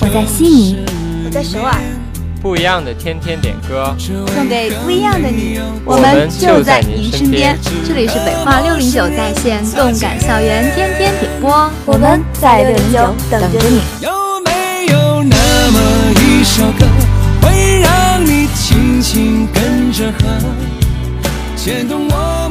我在悉尼，我在首尔，不一样的天天点歌，送给不一样的你。我们就在您身边。这里是北化六零九在线动感校园天天点播，我们在六零九等着你。有没有那么一首歌，会让你轻轻跟着和，牵动我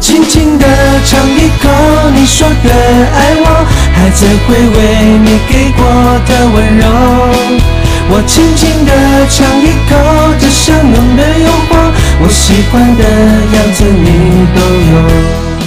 轻轻地尝一口你说的爱我，还在回味你给过的温柔。我轻轻地尝一口这香浓的诱惑，我喜欢的样子你都有。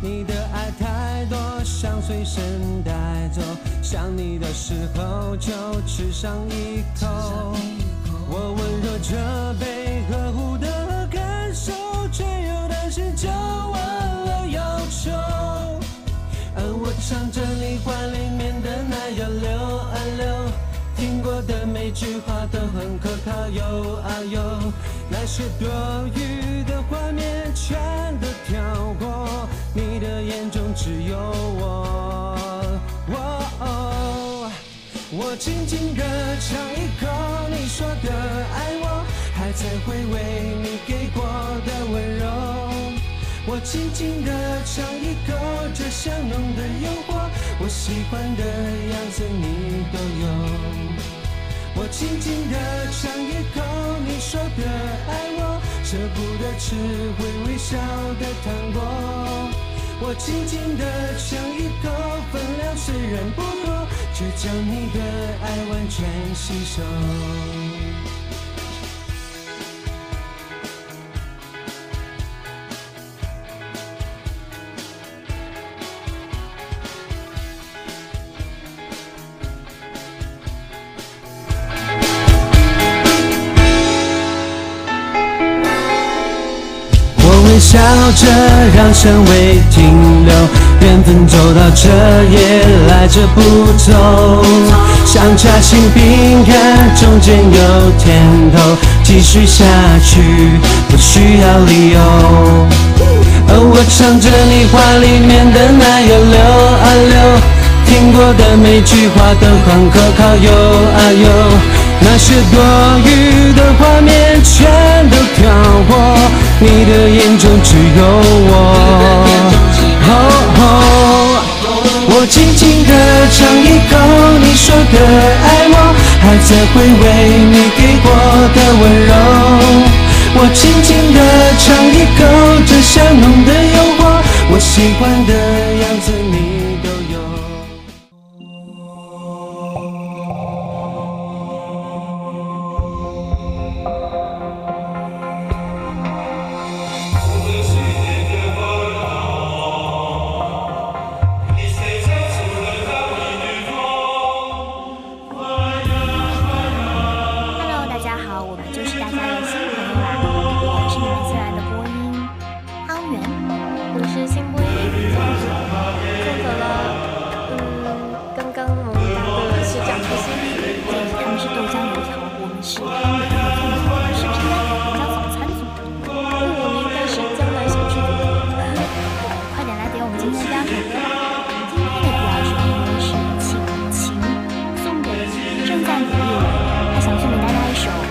你的爱太多，想随身带走，想你的时候就吃上一口，我温热着被呵护的感受，却又担心就忘了忧愁，而我唱着你话里面的那热流啊流，听过的每句话都很可靠，有啊有，那些多余的画面全都。跳过，你的眼中只有我。我轻轻地尝一口你说的爱我，还在回味你给过的温柔。我轻轻地尝一口这香浓的诱惑，我喜欢的样子你都有。我轻轻地尝一口你说的爱我，舍不得吃会微笑的糖果。我轻轻地尝一口，分量虽然不多，却将你的爱完全吸收。笑着让香味停留，缘分走到这也来着不走。像夹心饼干，中间有甜头，继续下去不需要理由。我唱着你话里面的那样溜啊溜，听过的每句话都很可靠，有啊有。那些多余的画面全都跳过，你的眼中只有我。我轻轻地尝一口你说的爱我，还在回味你给过的温柔。我轻轻地尝一口这香浓的诱惑，我喜欢的样子 Show.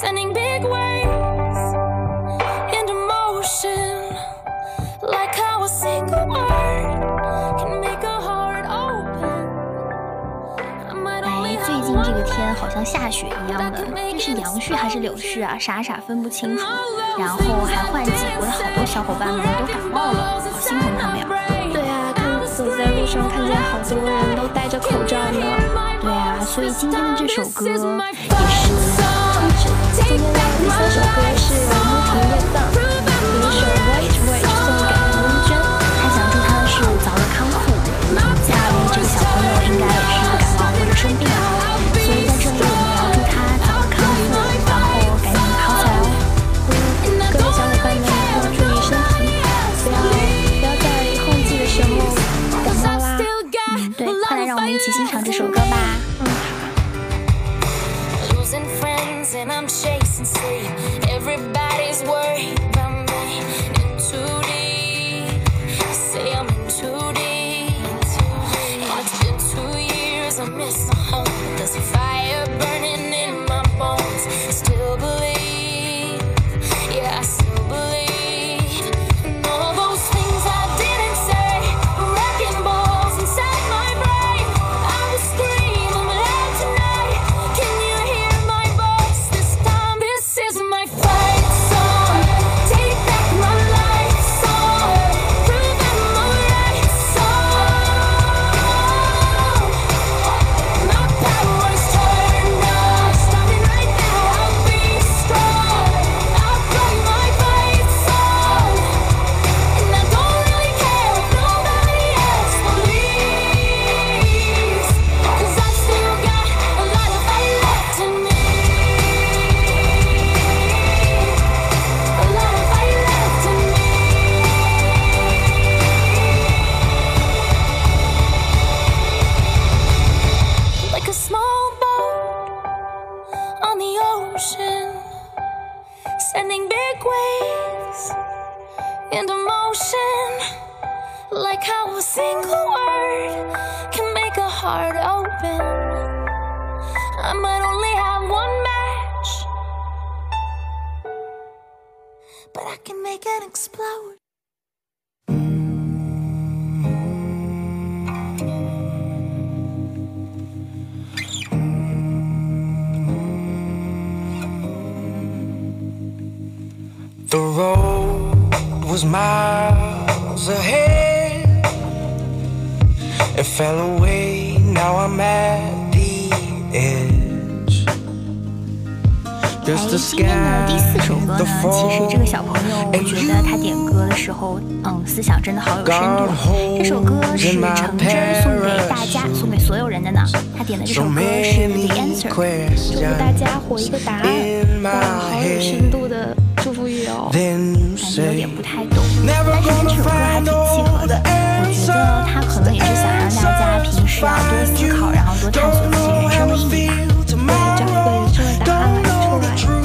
Sending big waves into motion, like how a single word can make a heart open. I might 哎最近这个天好像下雪一样的，这是杨絮还是柳絮啊？傻傻分不清楚。然后还换季，我的好多小伙伴们都感冒了，好心疼他们呀。对啊，看走在路上看见好多人都戴着口罩呢。对啊，所以今天的这首歌也是 take my a fellow we now a melody 好，今天的第四首歌呢，其实这个小朋友我觉得他点歌的时候嗯思想真的好有深度，这首歌是程真送给大家，送给所有人的呢，他点的这首歌是 the answer 祝福大家回一个答案，哇，好有深度的。祝福语哦。感觉有点不太懂，但是跟这首歌还挺契合的。我觉得他可能也是想让大家平时要多思考，然后多探索自己人生的意义吧。找一个人生的答案来出来。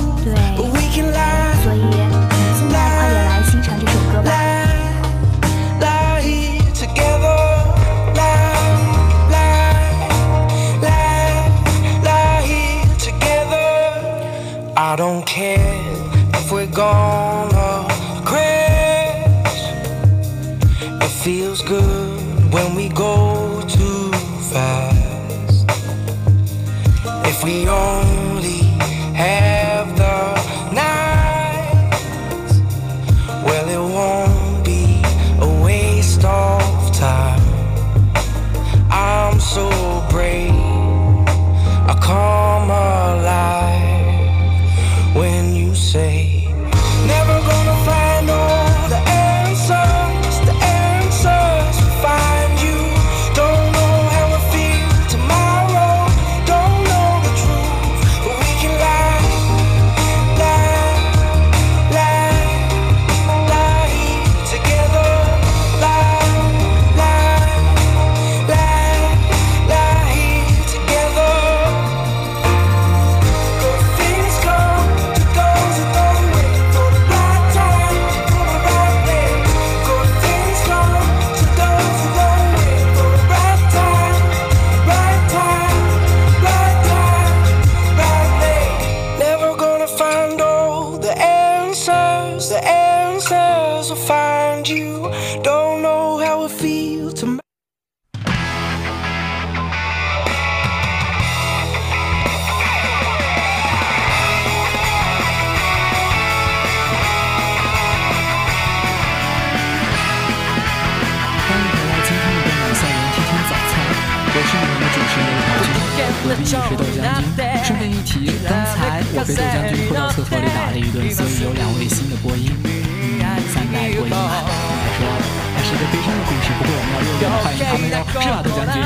是吧，豆将军？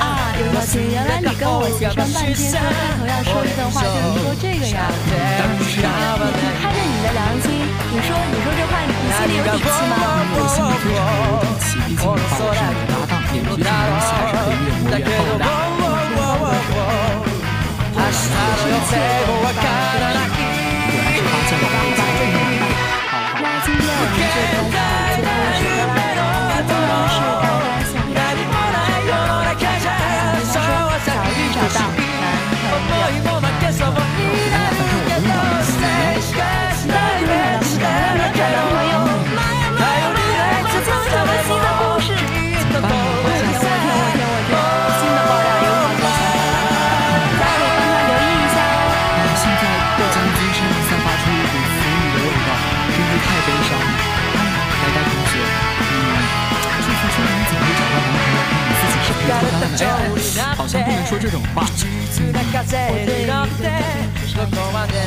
啊，刘小青，原来你跟我协商半天，说开头要说一段话，就是说这个呀。当然是。你开着你的良心，你说你说这话，你心里有底气吗？我心里非常有底气，毕竟的话我是你搭档，脸皮这种东西还是可以越磨越厚的。果然是发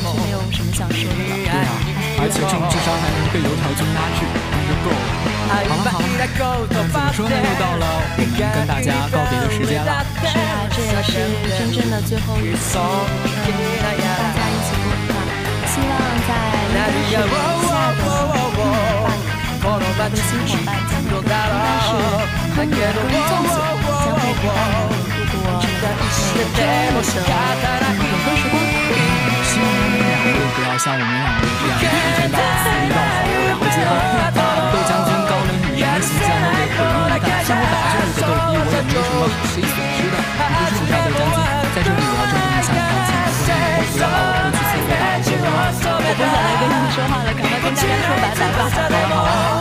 没有什么想说的了。对啊，而且这种智商还能被油条君压制，那就够了。好了好了，怎么说呢？又到了跟大家告别的时间了。是啊，这也是真正的最后一次，嗯，跟大家一起共话。希望在应该是下个半年，我的新伙伴将会应该是和你的工作者将会陪伴你们度过这个每周末的点歌时光。希望你们两位不要像我们两位这样一天到晚一道好，然后最后豆将军高冷女人的形象都被毁灭一旦。像我打这样一个逗逼，我也没什么损失的。不是豆将军，在这里我要郑重向你道歉，以后不要把我推去厕所打了，知道吗？我不想再跟你说话了，赶快跟大家说拜拜吧。好了好了，